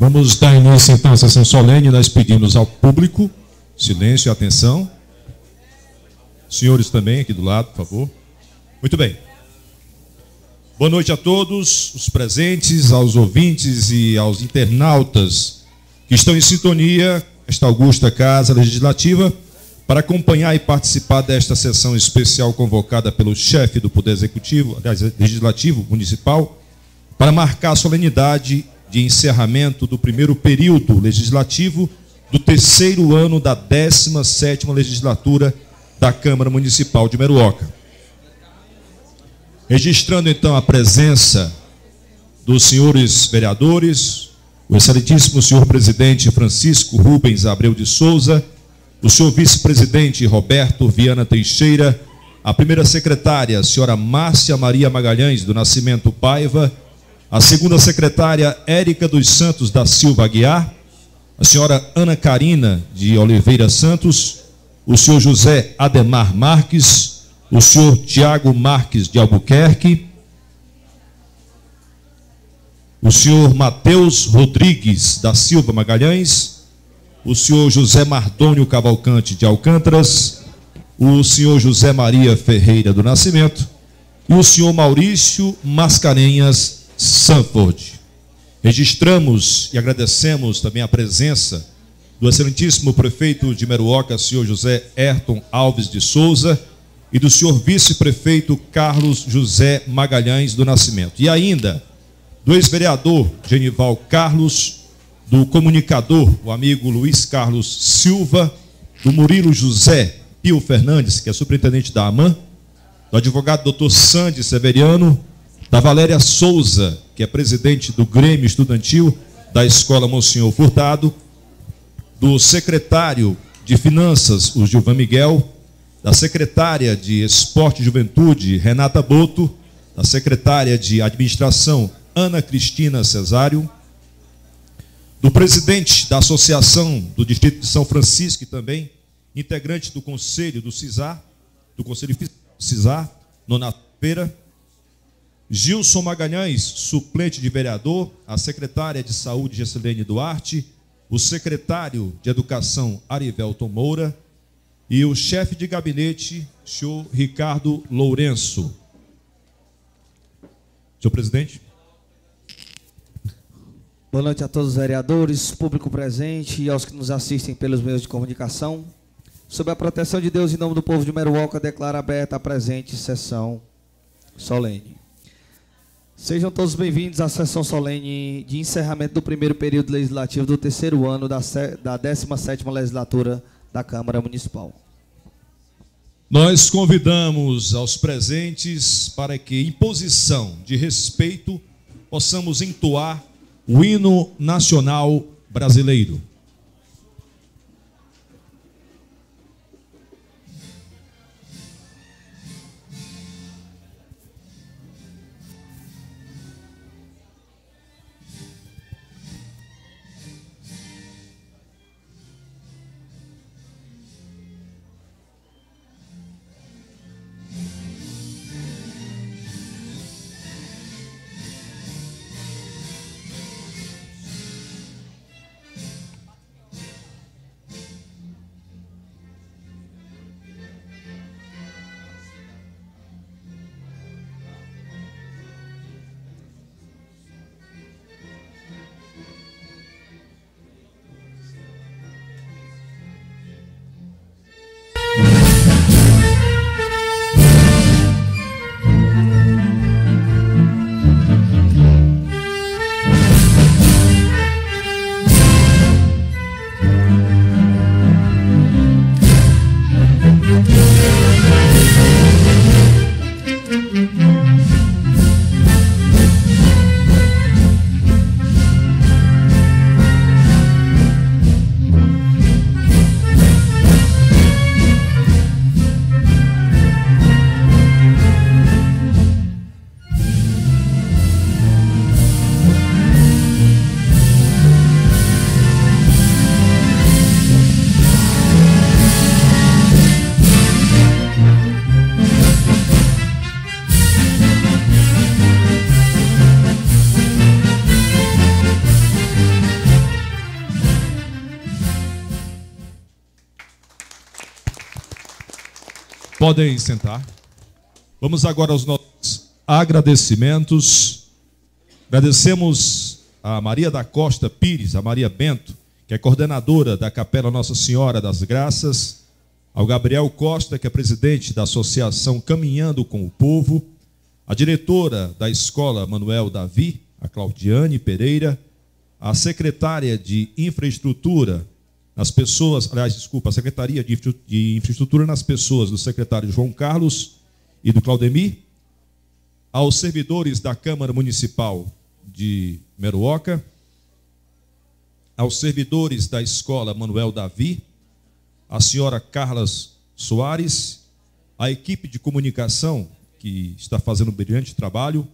Vamos dar início então à sessão solene. Nós pedimos ao público silêncio e atenção. Senhores também aqui do lado, por favor. Muito bem. Boa noite a todos os presentes, aos ouvintes e aos internautas que estão em sintonia esta augusta Casa Legislativa para acompanhar e participar desta sessão especial convocada pelo chefe do Poder Executivo, aliás, Legislativo Municipal, para marcar a solenidade de encerramento do primeiro período legislativo do terceiro ano da 17ª legislatura da Câmara Municipal de Meruoca. Registrando então a presença dos senhores vereadores, o excelentíssimo senhor presidente Francisco Rubens Abreu de Souza, o senhor vice-presidente Roberto Viana Teixeira, a primeira secretária, a senhora Márcia Maria Magalhães do Nascimento Paiva, a segunda secretária Érica dos Santos da Silva Aguiar, a senhora Ana Carina de Oliveira Santos, o senhor José Ademar Marques, o senhor Tiago Marques de Albuquerque, o senhor Mateus Rodrigues da Silva Magalhães, o senhor José Mardônio Cavalcante de Alcântaras, o senhor José Maria Ferreira do Nascimento. E o senhor Maurício Mascarenhas Sanford. Registramos e agradecemos também a presença do excelentíssimo prefeito de Meruoca, senhor José Ayrton Alves de Souza, e do senhor vice-prefeito Carlos José Magalhães do Nascimento. E ainda do ex-vereador Genival Carlos, do comunicador, o amigo Luiz Carlos Silva, do Murilo José Pio Fernandes, que é superintendente da AMAN, do advogado doutor Sandy Severiano, da Valéria Souza, que é presidente do Grêmio Estudantil da Escola Monsenhor Furtado, do secretário de Finanças, o Gilvan Miguel, da secretária de Esporte e Juventude, Renata Boto, da secretária de Administração, Ana Cristina Cesário, do presidente da Associação do Distrito de São Francisco e também integrante do Conselho do CISAR, do Conselho CISAR, Nonato Pereira, Gilson Magalhães, suplente de vereador, a secretária de Saúde, Gessilene Duarte, o secretário de Educação, Arivelton Moura, e o chefe de gabinete, senhor Ricardo Lourenço. Senhor presidente. Boa noite a todos os vereadores, público presente e aos que nos assistem pelos meios de comunicação. Sob a proteção de Deus, em nome do povo de Meruoca, declaro aberta a presente sessão solene. Sejam todos bem-vindos à sessão solene de encerramento do primeiro período legislativo do terceiro ano da, da 17ª legislatura da Câmara Municipal. Nós convidamos aos presentes para que, em posição de respeito, possamos entoar o hino nacional brasileiro. Podem sentar. Vamos agora aos nossos agradecimentos. Agradecemos a Maria da Costa Pires, a Maria Bento, que é coordenadora da Capela Nossa Senhora das Graças, ao Gabriel Costa, que é presidente da Associação Caminhando com o Povo, a diretora da Escola Manuel Davi, a Claudiane Pereira, a secretária de Infraestrutura nas pessoas, aliás, desculpa, a Secretaria de Infraestrutura nas pessoas do secretário João Carlos e do Claudemir, aos servidores da Câmara Municipal de Meruoca, aos servidores da Escola Manuel Davi, a senhora Carlas Soares, a equipe de comunicação que está fazendo um brilhante trabalho,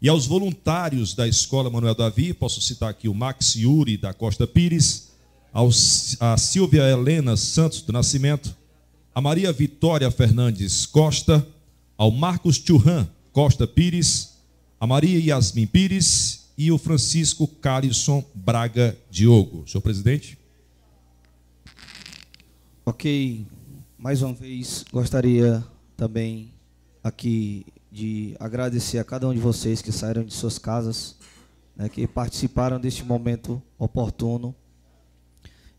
e aos voluntários da Escola Manuel Davi, posso citar aqui o Max Yuri da Costa Pires, a Silvia Helena Santos do Nascimento, a Maria Vitória Fernandes Costa, ao Marcos Churran Costa Pires, a Maria Yasmin Pires e o Francisco Carlson Braga Diogo. Senhor presidente. Ok, mais uma vez gostaria também aqui de agradecer a cada um de vocês que saíram de suas casas, né, que participaram deste momento oportuno,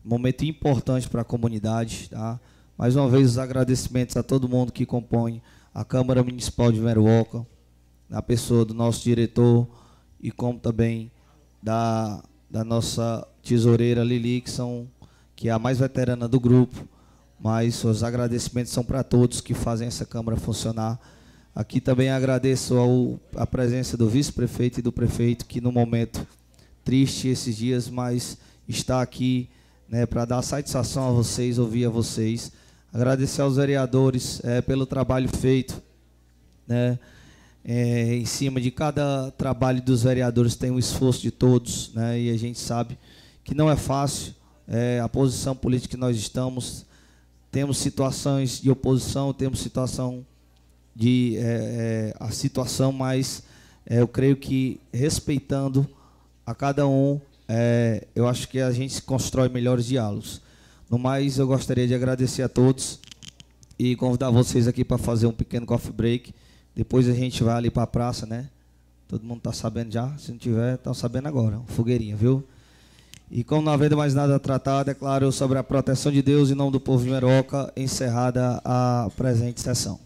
momento importante para a comunidade. Tá? Mais uma vez, os agradecimentos a todo mundo que compõe a Câmara Municipal de Meruoca, na pessoa do nosso diretor e como também da, da nossa tesoureira Lili, que, são, que é a mais veterana do grupo. Mas os agradecimentos são para todos que fazem essa Câmara funcionar Aqui também agradeço ao, a presença do vice-prefeito e do prefeito, que no momento triste esses dias, mas está aqui né, para dar satisfação a vocês, ouvir a vocês. Agradecer aos vereadores é, pelo trabalho feito. Né, é, em cima de cada trabalho dos vereadores tem um esforço de todos, né, e a gente sabe que não é fácil é, a posição política que nós estamos. Temos situações de oposição, temos situação de é, é, a situação, mas é, eu creio que respeitando a cada um, é, eu acho que a gente constrói melhores diálogos. No mais, eu gostaria de agradecer a todos e convidar vocês aqui para fazer um pequeno coffee break. Depois a gente vai ali para a praça, né? Todo mundo está sabendo já? Se não tiver, estão sabendo agora. Fogueirinha, viu? E como não havendo mais nada a tratar, declaro sobre a proteção de Deus em nome do povo de Meroca, encerrada a presente sessão.